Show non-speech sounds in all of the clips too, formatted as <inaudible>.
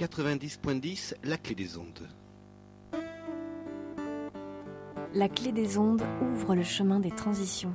90.10, la clé des ondes. La clé des ondes ouvre le chemin des transitions.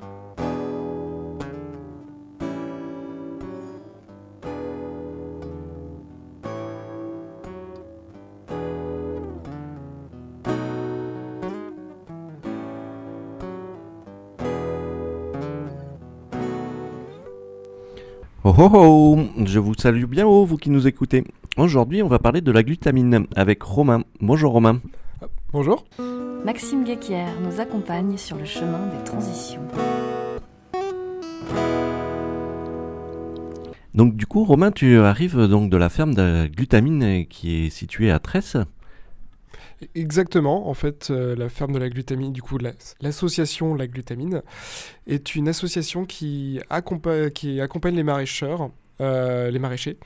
Oh oh oh Je vous salue bien haut, vous qui nous écoutez. Aujourd'hui, on va parler de la glutamine avec Romain. Bonjour Romain. Bonjour. Maxime Guéquière nous accompagne sur le chemin des transitions. Donc du coup, Romain, tu arrives donc de la ferme de glutamine qui est située à Tresse. Exactement. En fait, euh, la ferme de la glutamine, du coup, la- l'association La Glutamine, est une association qui, accompa- qui accompagne les maraîcheurs, euh, les maraîchers,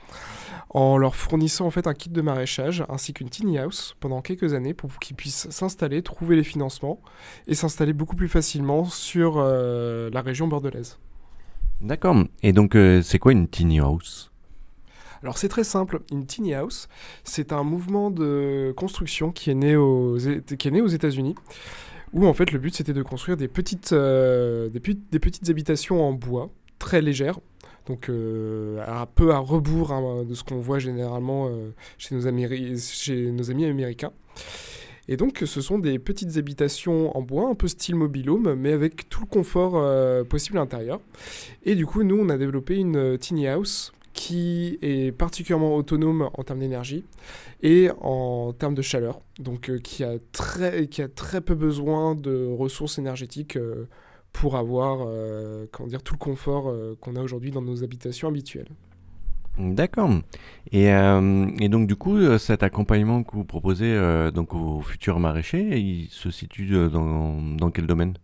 en leur fournissant en fait un kit de maraîchage ainsi qu'une tiny house pendant quelques années pour qu'ils puissent s'installer, trouver les financements et s'installer beaucoup plus facilement sur euh, la région bordelaise. D'accord. Et donc, euh, c'est quoi une tiny house? Alors c'est très simple, une tiny house, c'est un mouvement de construction qui est né aux, qui est né aux États-Unis, où en fait le but c'était de construire des petites, euh, des, des petites habitations en bois, très légères, donc euh, un peu à rebours hein, de ce qu'on voit généralement euh, chez, nos amis américains. Et donc ce sont des petites habitations en bois, un peu style mobilhome, mais avec tout le confort euh, possible à l'intérieur. Et du coup, nous, on a développé une euh, tiny house qui est particulièrement autonome en termes d'énergie et en termes de chaleur, donc euh, qui, a très, qui a très peu besoin de ressources énergétiques euh, pour avoir euh, comment dire, tout le confort euh, qu'on a aujourd'hui dans nos habitations habituelles. D'accord. Et, euh, et donc du coup, cet accompagnement que vous proposez euh, donc aux futurs maraîchers, il se situe dans, dans quel domaine?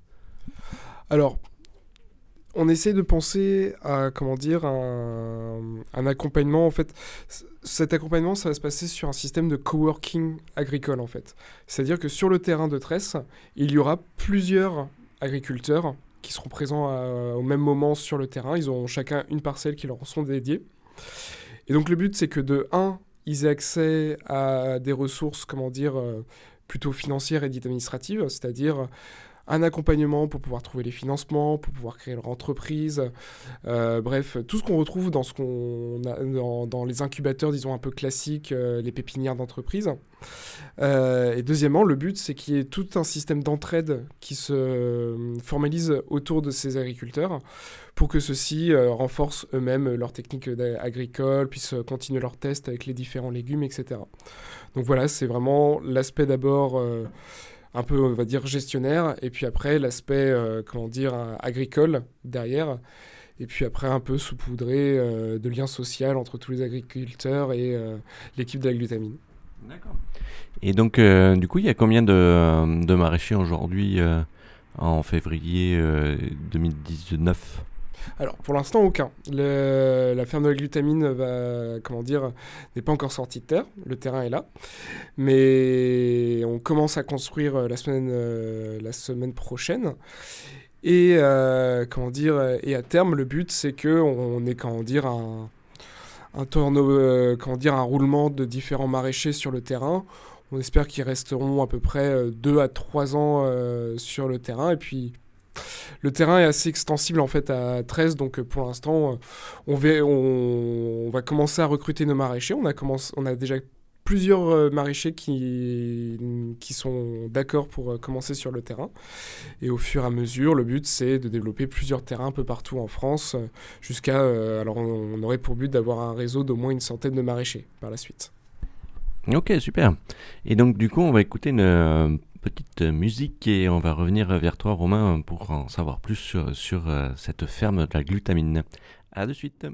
Alors, on essaie de penser à, comment dire, un, un accompagnement, en fait, cet accompagnement, ça va se passer sur un système de coworking agricole, en fait. C'est-à-dire que sur le terrain de tresse, il y aura plusieurs agriculteurs qui seront présents à- au même moment sur le terrain. Ils auront chacun une parcelle qui leur sont dédiées. Et donc le but, c'est que de 1, ils aient accès à des ressources, comment dire, euh, plutôt financières et administratives, c'est-à-dire un accompagnement pour pouvoir trouver les financements, pour pouvoir créer leur entreprise, euh, bref, tout ce qu'on retrouve dans, ce qu'on a, dans, les incubateurs, disons, un peu classiques, euh, les pépinières d'entreprise. Euh, et deuxièmement, le but, c'est qu'il y ait tout un système d'entraide qui se formalise autour de ces agriculteurs pour que ceux-ci renforcent eux-mêmes leurs techniques agricoles, puissent continuer leurs tests avec les différents légumes, etc. Donc voilà, c'est vraiment l'aspect d'abord un peu, on va dire, gestionnaire, et puis après l'aspect, euh, comment dire, euh, agricole derrière, et puis après un peu saupoudré euh, de lien social entre tous les agriculteurs et euh, l'équipe de la glutamine. D'accord. Et donc, euh, du coup, il y a combien de, de maraîchers aujourd'hui euh, en février euh, 2019 Alors, pour l'instant, aucun. La ferme de la glutamine va, comment dire, n'est pas encore sortie de terre. Le terrain est là. Mais on commence à construire euh, la semaine, euh, la semaine prochaine. Et, euh, comment dire, et à terme, le but, c'est que on ait, comment dire, un, un euh, comment dire, un roulement de différents maraîchers sur le terrain. On espère qu'ils resteront à peu près 2 à 3 ans euh, sur le terrain. Et puis, le terrain est assez extensible en fait à 13, donc euh, pour l'instant, euh, on, va- commencer à recruter nos maraîchers. On a, déjà plusieurs euh, maraîchers qui, qui sont d'accord pour commencer sur le terrain. Et au fur et à mesure, le but c'est de développer plusieurs terrains un peu partout en France, jusqu'à. alors on, aurait pour but d'avoir un réseau d'au moins une centaine de maraîchers par la suite. Ok, super. Et donc, du coup, on va écouter une petite musique et on va revenir vers toi, Romain, pour en savoir plus sur, euh, cette ferme de la glutamine. À de suite.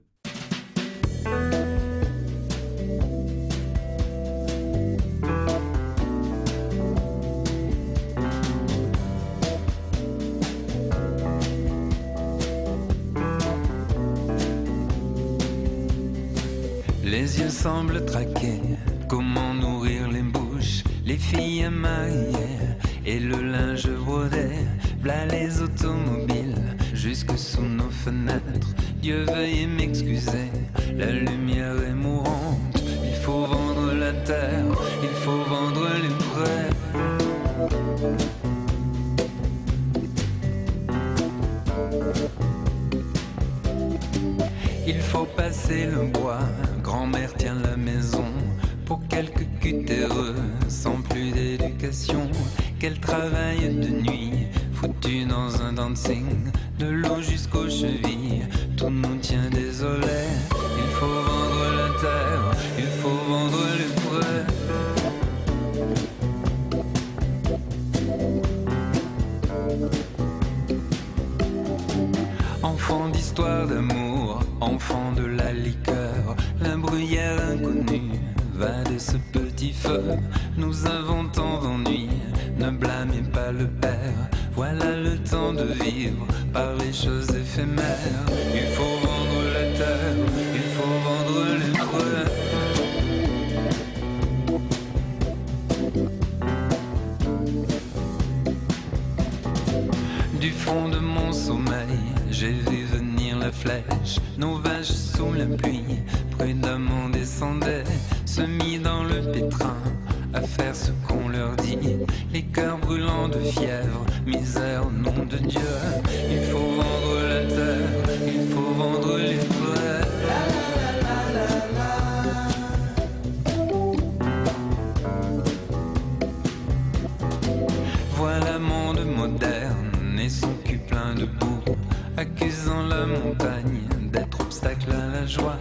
Les yeux semblent traquer, comment nourrir les filles mariées et le linge brodé, v'là les automobiles, jusque sous nos fenêtres. Dieu veuille m'excuser, la lumière est mourante, il faut vendre la terre, il faut vendre les prêts. Il faut passer le bois, grand-mère tient la maison pour quelques cutéreux Qu'elle travaille de nuit, foutu dans un dancing, de l'eau jusqu'aux chevilles, Nos vaches sous la pluie, prudemment descendaient, se mit dans le pétrin à faire ce qu'on leur dit. Les cœurs brûlants de fièvre, misère au nom de Dieu. Il faut vendre la terre, il faut vendre les prêts. Voilà monde moderne et son cul plein de boue, accusant la montagne à la joie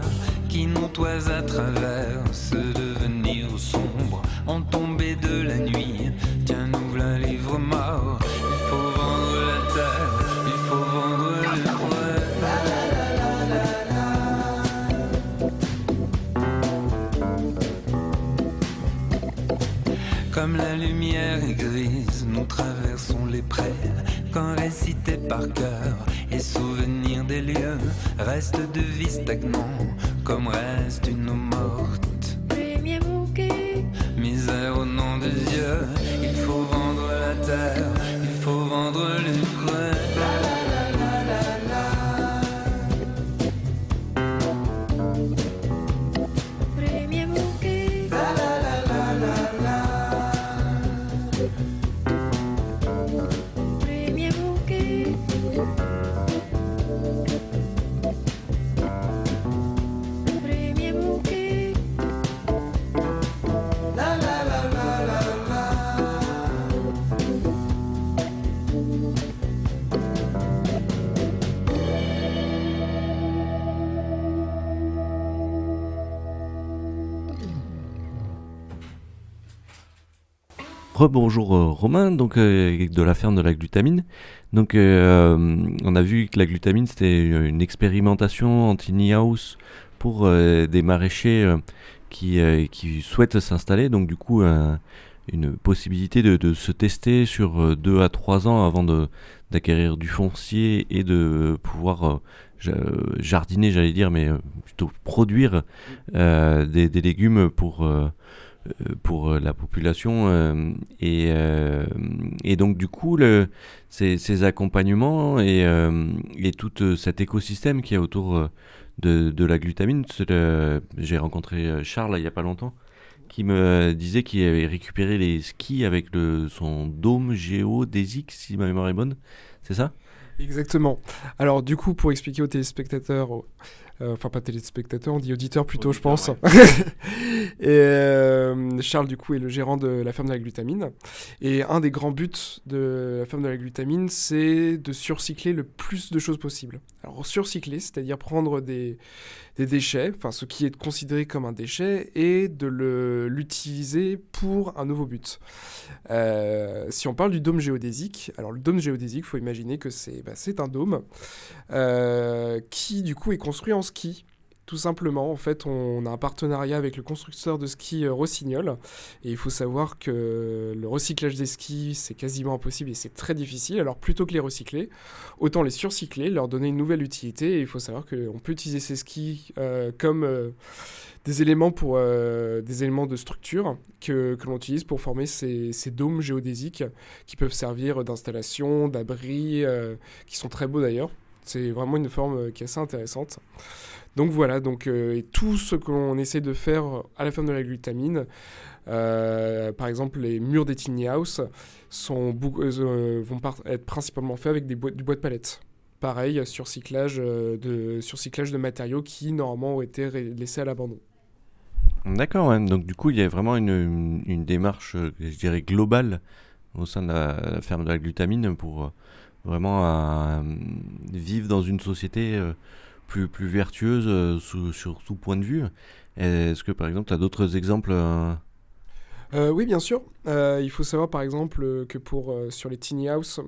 qui nous à travers ce devenir sombre en tombée de la nuit. Comme la lumière est grise, nous traversons les prés. Quand récité par cœur et souvenir des lieux, reste de vie stagnant, comme reste une eau morte. Rebonjour euh, Romain, donc euh, de la ferme de la glutamine. Donc euh, on a vu que la glutamine c'était une expérimentation en tiny house pour des maraîchers qui, qui souhaitent s'installer. Donc du coup un- une possibilité de, se tester sur 2 à 3 ans avant d'acquérir du foncier et de pouvoir ja- jardiner, j'allais dire, mais plutôt produire des, légumes pour pour euh, la population euh, et, euh, et donc du coup le, ces, accompagnements et, euh, et tout euh, cet écosystème qui est autour euh, de, de la glutamine j'ai rencontré euh, Charles il y a pas longtemps qui me disait qu'il avait récupéré les skis avec le, son dôme géodésique si ma mémoire est bonne c'est ça? Exactement. Alors du coup, pour expliquer aux téléspectateurs, euh, enfin pas téléspectateurs, on dit auditeurs plutôt, je pense. <laughs> et euh, Charles du coup est le gérant de la ferme de la glutamine. Et un des grands buts de la ferme de la glutamine, c'est de surcycler le plus de choses possible. Alors surcycler, c'est-à-dire prendre des, des déchets, enfin ce qui est considéré comme un déchet, et de l'utiliser pour un nouveau but. Euh, si on parle du dôme géodésique, alors le dôme géodésique, faut imaginer que c'est bah, un dôme euh, qui du coup est construit en ski. Tout simplement, en fait, on a un partenariat avec le constructeur de ski euh, Rossignol. Et il faut savoir que le recyclage des skis, c'est quasiment impossible et c'est très difficile. Alors plutôt que les recycler, autant les surcycler, leur donner une nouvelle utilité. Et il faut savoir qu'on peut utiliser ces skis euh, comme euh, des éléments pour des éléments de structure que, que l'on utilise pour former ces, ces dômes géodésiques qui peuvent servir d'installation, d'abri, qui sont très beaux d'ailleurs. C'est vraiment une forme euh, qui est assez intéressante. Donc voilà, donc, euh, tout ce que l'on essaie de faire à la ferme de la glutamine, euh, par exemple les murs des tiny house, sont, vont être principalement faits avec des du bois de palette. Pareil, surcyclage, de, de matériaux qui normalement ont été laissés à l'abandon. D'accord, donc du coup il y a vraiment une, une- une démarche, je dirais, globale au sein de la, ferme de la glutamine pour vraiment euh, vivre dans une société euh, plus, plus vertueuse euh, sous- sur tout point de vue. Est-ce que par exemple tu as d'autres exemples oui, bien sûr. Il faut savoir par exemple que pour, sur les tiny house,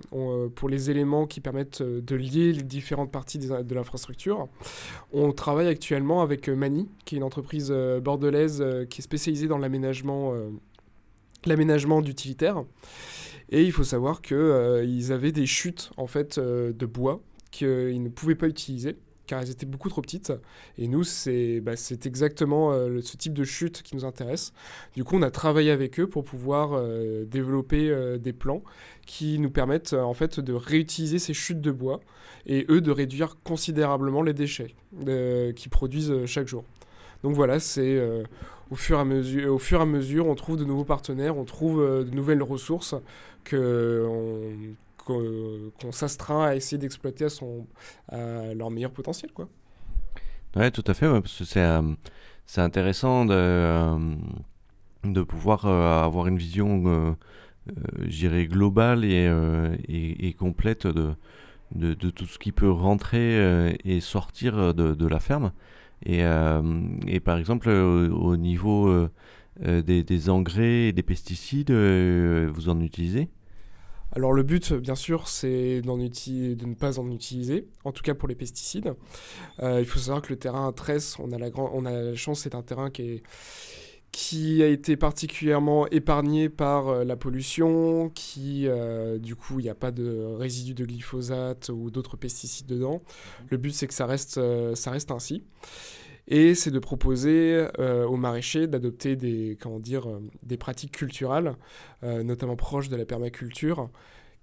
pour les éléments qui permettent de lier les différentes parties de l'infrastructure, on travaille actuellement avec Mani, qui est une entreprise bordelaise qui est spécialisée dans l'aménagement l'aménagement d'utilitaires. Et il faut savoir qu'ils avaient des chutes en fait euh, de bois qu'ils ne pouvaient pas utiliser car elles étaient beaucoup trop petites. Et nous, c'est bah, exactement euh, ce type de chute qui nous intéresse. Du coup, on a travaillé avec eux pour pouvoir euh, développer euh, des plans qui nous permettent euh, en fait de réutiliser ces chutes de bois et eux de réduire considérablement les déchets euh, qu'ils produisent euh, chaque jour. Donc voilà, c'est euh, au fur et à mesure, au fur et à mesure, on trouve de nouveaux partenaires, on trouve euh, de nouvelles ressources que on- qu'on s'astreint à essayer d'exploiter à son leur meilleur potentiel quoi. Ouais, tout à fait, parce que c'est euh, c'est intéressant de, euh, de pouvoir euh, avoir une vision, euh, euh, dirais, globale et, euh, et, complète de, de, de tout ce qui peut rentrer euh, et sortir de, de la ferme. Et, euh, et par exemple, euh, au niveau euh, des, engrais et des pesticides, vous en utilisez? Alors le but, bien sûr, c'est de ne pas en utiliser, en tout cas pour les pesticides. Il faut savoir que le terrain à tresse, on a la, grand- on a la chance, c'est un terrain qui, est- qui a été particulièrement épargné par euh, la pollution, qui, euh, du coup, il n'y a pas de résidus de glyphosate ou d'autres pesticides dedans. Le but, c'est que ça reste, euh, ça reste ainsi. Et c'est de proposer euh, aux maraîchers d'adopter des, comment dire, des pratiques culturelles, euh, notamment proches de la permaculture,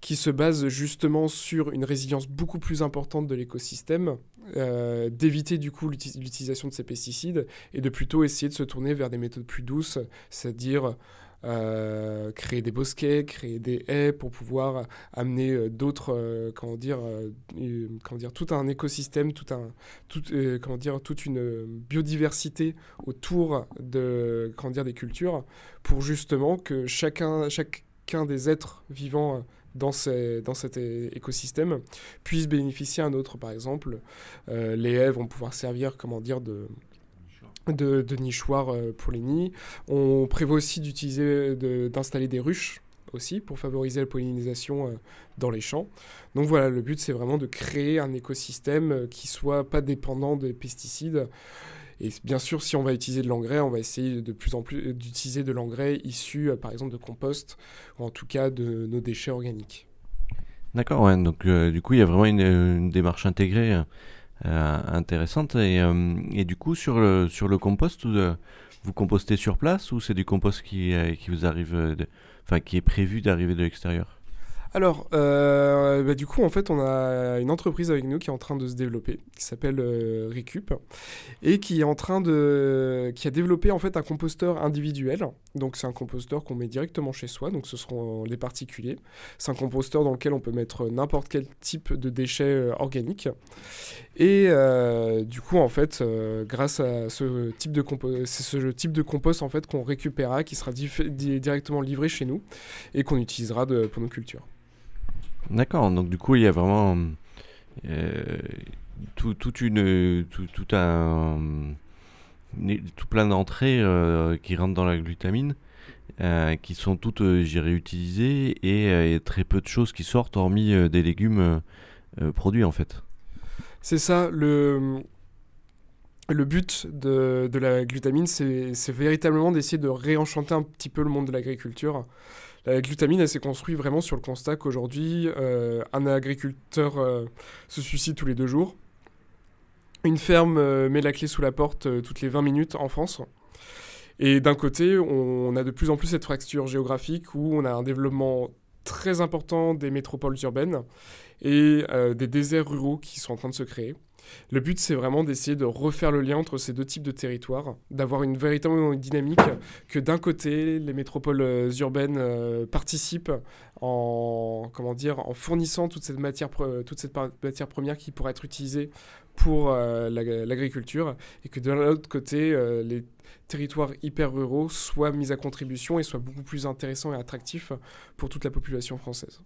qui se basent justement sur une résilience beaucoup plus importante de l'écosystème, euh, d'éviter du coup l'uti- l'utilisation de ces pesticides et de plutôt essayer de se tourner vers des méthodes plus douces, c'est-à-dire euh, créer des bosquets, créer des haies pour pouvoir amener euh, d'autres, comment dire, comment dire, tout un écosystème, tout un, tout, comment dire, toute une biodiversité autour de, comment dire, des cultures, pour justement que chacun, chacun des êtres vivants dans, cet écosystème puisse bénéficier à un autre. Par exemple, euh, les haies vont pouvoir servir, comment dire, de, nichoir euh, pour les nids. On prévoit aussi d'utiliser, d'installer des ruches aussi pour favoriser la pollinisation euh, dans les champs. Donc voilà, le but c'est vraiment de créer un écosystème qui soit pas dépendant des pesticides. Et bien sûr, si on va utiliser de l'engrais, on va essayer de plus en plus d'utiliser de l'engrais issu, euh, par exemple, de compost ou en tout cas de nos déchets organiques. D'accord, donc euh, du coup il y a vraiment une, une démarche intégrée euh, intéressante et, euh, du coup sur le, sur le compost, vous, euh, compostez sur place ou c'est du compost qui, euh, qui vous arrive, euh, qui est prévu d'arriver de l'extérieur? Alors, euh, bah, du coup, en fait, on a une entreprise avec nous qui est en train de se développer, qui s'appelle euh, Recup, et qui est en train de, qui a développé en fait un composteur individuel. Donc, c'est un composteur qu'on met directement chez soi. Donc, ce seront les particuliers. C'est un composteur dans lequel on peut mettre n'importe quel type de déchets euh, organiques. Et euh, du coup, en fait, euh, grâce à ce type de compost, c'est ce type de compost en fait qu'on récupérera, qui sera directement livré chez nous et qu'on utilisera pour nos cultures. D'accord, donc du coup il y a vraiment euh, tout, un, tout plein d'entrées euh, qui rentrent dans la glutamine, euh, qui sont toutes, utilisées et, très peu de choses qui sortent hormis des légumes produits en fait. C'est ça, le, but de, de la glutamine, c'est véritablement d'essayer de réenchanter un petit peu le monde de l'agriculture. La glutamine, elle s'est construite vraiment sur le constat qu'aujourd'hui, euh, un agriculteur euh, se suicide tous les deux jours. Une ferme euh, met la clé sous la porte toutes les 20 minutes en France. Et d'un côté, on a de plus en plus cette fracture géographique où on a un développement très important des métropoles urbaines et des déserts ruraux qui sont en train de se créer. Le but, c'est vraiment d'essayer de refaire le lien entre ces deux types de territoires, d'avoir une véritable dynamique que d'un côté, les métropoles euh, urbaines euh, participent en, fournissant toute cette matière, première qui pourrait être utilisée pour euh, la- l'agriculture, et que de l'autre côté, les territoires hyper ruraux soient mis à contribution et soient beaucoup plus intéressants et attractifs pour toute la population française.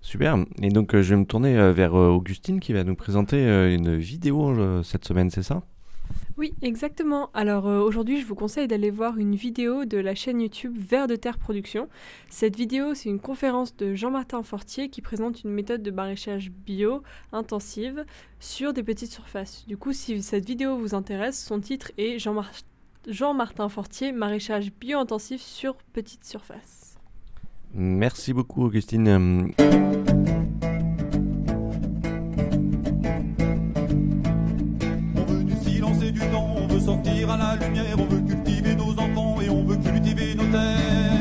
Super. Et donc, euh, je vais me tourner euh, vers euh, Augustine qui va nous présenter une vidéo cette semaine, c'est ça? Oui, exactement. Alors aujourd'hui, je vous conseille d'aller voir une vidéo de la chaîne YouTube Vert de Terre Production. Cette vidéo, c'est une conférence de Jean-Martin Fortier qui présente une méthode de maraîchage bio intensive sur des petites surfaces. Du coup, si cette vidéo vous intéresse, son titre est Jean-Mar- Jean-Martin Fortier, maraîchage bio intensif sur petite surface. Merci beaucoup, Augustine. On on sortir à la lumière, on veut cultiver nos enfants et on veut cultiver nos terres.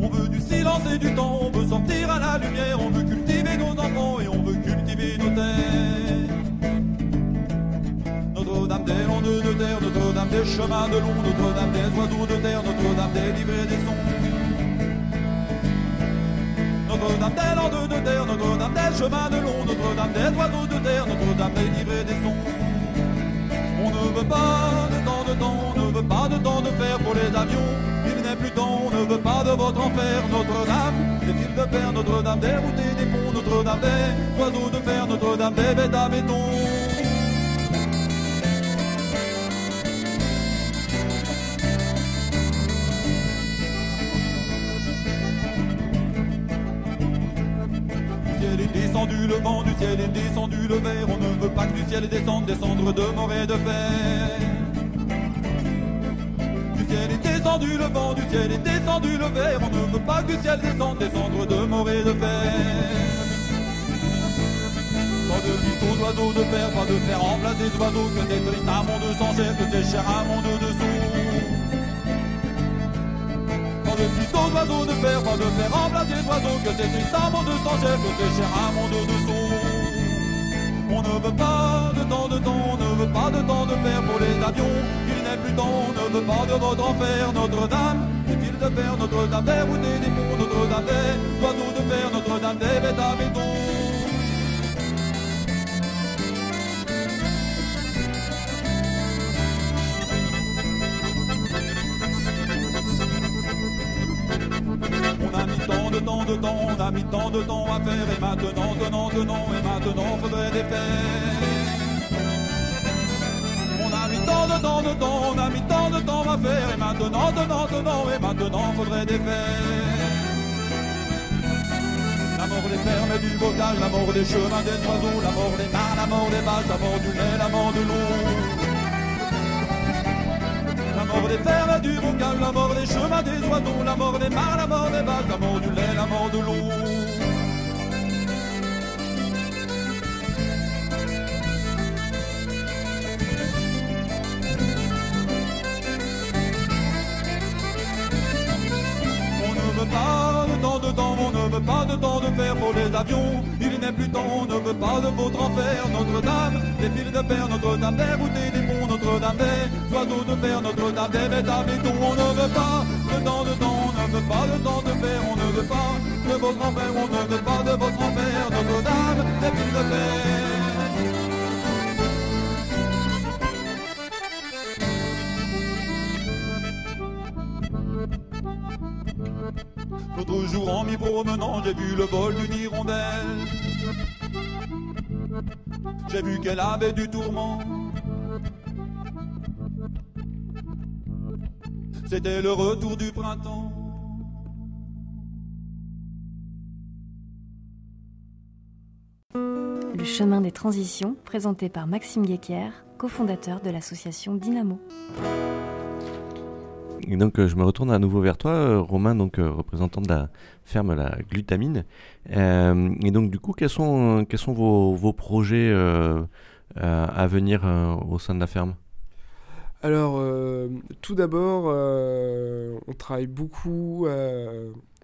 On veut du silence et du temps, on veut sortir à la lumière, on veut cultiver nos enfants et on veut cultiver nos terres. Notre-Dame des landes de terre, Notre-Dame des chemins de long, Notre-Dame des oiseaux de terre, Notre-Dame des livrets des sons. Notre-Dame des landes de terre, Notre-Dame des chemins de long, Notre-Dame des oiseaux de terre, Notre-Dame des livrets des sons. On ne veut pas de temps de temps, on ne veut pas de temps de fer pour les avions. Il n'est plus temps, on ne veut pas de votre enfer. Notre-Dame, des fils de fer, Notre-Dame des routes et des ponts, Notre-Dame des oiseaux de fer, Notre-Dame des bêtes à béton. Le vent, du ciel est descendu le verre. On ne veut pas que du ciel descende, descendre de morée de fer. Du ciel est descendu le vent, du ciel est descendu le verre. On ne veut pas que du ciel descende, descendre de morée de fer. Pas de piste aux oiseaux de fer, pas de fer remplacer des oiseaux, que c'est triste un monde sans chair, que c'est cher un monde de sous. De piste aux oiseaux de fer, pas de fer remplacer des oiseaux, que c'est triste un monde chair, que c'est cher un monde de sous. On ne veut pas de temps de temps, on ne veut pas de temps de fer pour les avions. Il n'est plus temps, ne veut pas de votre enfer. Notre-Dame, des fils de fer, Notre-Dame des routes des ponts, Notre-Dame oiseaux de fer, Notre-Dame des bêtes à béton. On a mis tant de temps à faire et maintenant, tenant, tenant, et maintenant faudrait des faire. On a mis tant de temps de temps, on a mis tant de temps à faire et maintenant, tenant, tenant, et maintenant faudrait des faire. La mort des fermes et du bocage, la mort des chemins des oiseaux, la mort des mares, la mort des vaches, la mort du lait, la mort de l'eau. La mort des fermes et du bocage, la mort des chemins des oiseaux, la mort des mares, la mort des vaches, la mort du lait, la mort de l'eau. Pas de temps de fer pour les avions. Il n'est plus temps, on ne veut pas de votre enfer. Notre-Dame, des fils de fer, Notre-Dame des routes des ponts, Notre-Dame des oiseaux de fer, Notre-Dame des bêtes à béton. On ne veut pas de temps de temps, on ne veut pas de temps de fer, on ne veut pas de votre enfer, on ne veut pas de votre enfer. Notre-Dame, des fils de fer. J'ai vu le vol d'une hirondelle. J'ai vu qu'elle avait du tourment. C'était le retour du printemps. Le chemin des transitions, présenté par Maxime Guéquière, cofondateur de l'association Dynamo. Donc, euh, je me retourne à nouveau vers toi, euh, Romain, donc euh, représentant de la ferme La Glutamine. Et donc, du coup, quels sont, vos, projets à venir au sein de la ferme? Alors, tout d'abord, on travaille beaucoup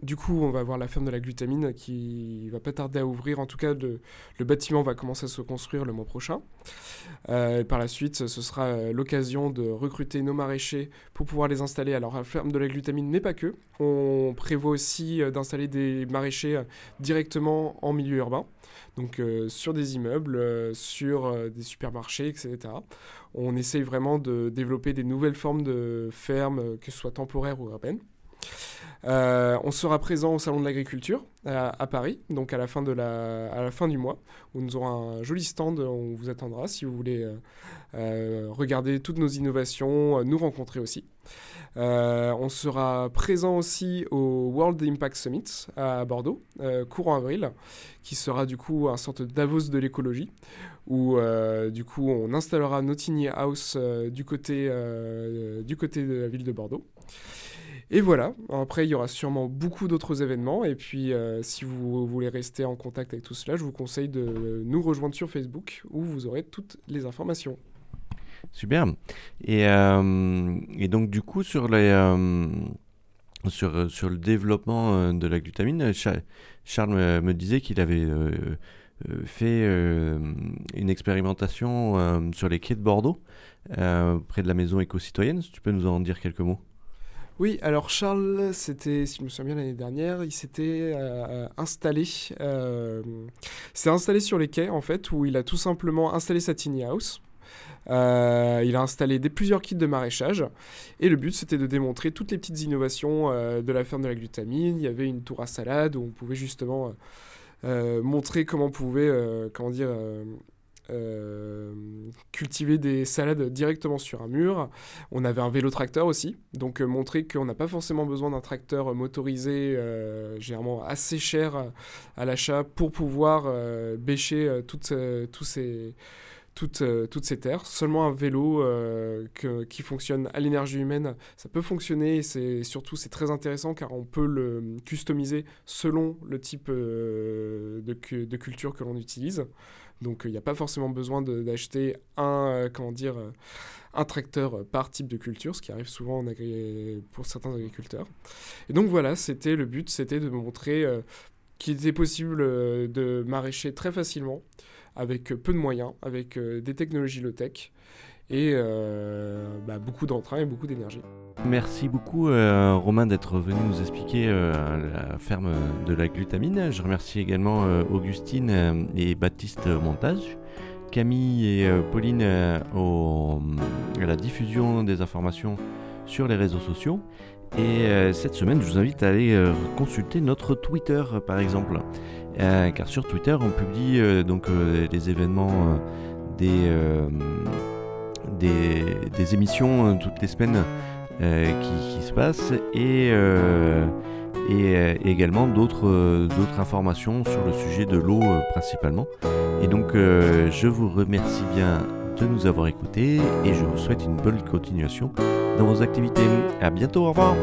du coup, on va avoir la ferme de la glutamine qui va pas tarder à ouvrir. En tout cas, le, bâtiment va commencer à se construire le mois prochain. Euh, par la suite, ce sera euh, l'occasion de recruter nos maraîchers pour pouvoir les installer. Alors, la ferme de la glutamine n'est pas que. On prévoit aussi euh, d'installer des maraîchers directement en milieu urbain, donc sur des immeubles, sur des supermarchés, etc. On essaye vraiment de développer des nouvelles formes de fermes, que ce soit temporaires ou urbaines. Euh, on sera présent au Salon de l'Agriculture à, à Paris, donc à la, fin du mois, où nous aurons un joli stand, on vous attendra si vous voulez euh, euh, regarder toutes nos innovations, euh, nous rencontrer aussi. Euh, on sera présent aussi au World Impact Summit à Bordeaux, euh, courant avril, qui sera du coup un sorte de Davos de l'écologie, où euh, du coup on installera nos tiny house euh, euh, du côté de la ville de Bordeaux. Et voilà, après il y aura sûrement beaucoup d'autres événements, et puis euh, si vous voulez rester en contact avec tout cela, je vous conseille de nous rejoindre sur Facebook, où vous aurez toutes les informations. Super. Et, euh, donc, du coup, sur, euh, sur, le développement de la glutamine, Cha- Charles me, disait qu'il avait fait une expérimentation sur les quais de Bordeaux, près de la maison éco-citoyenne. Si tu peux nous en dire quelques mots? Oui, alors Charles, c'était, si je me souviens bien l'année dernière, il s'était euh, installé, euh, s'est installé sur les quais en fait, où il a tout simplement installé sa tiny house. Euh, il a installé plusieurs kits de maraîchage et le but c'était de démontrer toutes les petites innovations de la ferme de la glutamine. Il y avait une tour à salade où on pouvait justement montrer comment on pouvait, comment dire, euh, cultiver des salades directement sur un mur. On avait un vélo tracteur aussi, donc euh, montrer qu'on n'a pas forcément besoin d'un tracteur motorisé, euh, généralement assez cher à l'achat, pour pouvoir bêcher toutes, ces, toutes, toutes ces terres. Seulement un vélo qui fonctionne à l'énergie humaine, ça peut fonctionner et c'est surtout c'est très intéressant car on peut le customiser selon le type de culture que l'on utilise. Donc il n'y a pas forcément besoin d'acheter un, euh, comment dire, euh, un tracteur par type de culture, ce qui arrive souvent pour certains agriculteurs. Et donc voilà, c'était le but, c'était de montrer euh, qu'il était possible euh, de maraîcher très facilement, avec euh, peu de moyens, avec euh, des technologies low-tech, et euh, bah, beaucoup d'entrain et beaucoup d'énergie. Merci beaucoup euh, Romain d'être venu nous expliquer euh, la ferme de la glutamine. Je remercie également Augustine et Baptiste montage, Camille et Pauline au- à la diffusion des informations sur les réseaux sociaux. Et cette semaine, je vous invite à aller consulter notre Twitter par exemple. Car sur Twitter, on publie donc les événements des, des, émissions euh, toutes les semaines euh, qui, se passent et, euh, et également d'autres informations sur le sujet de l'eau principalement. Et donc je vous remercie bien de nous avoir écoutés et je vous souhaite une bonne continuation dans vos activités. À bientôt, au revoir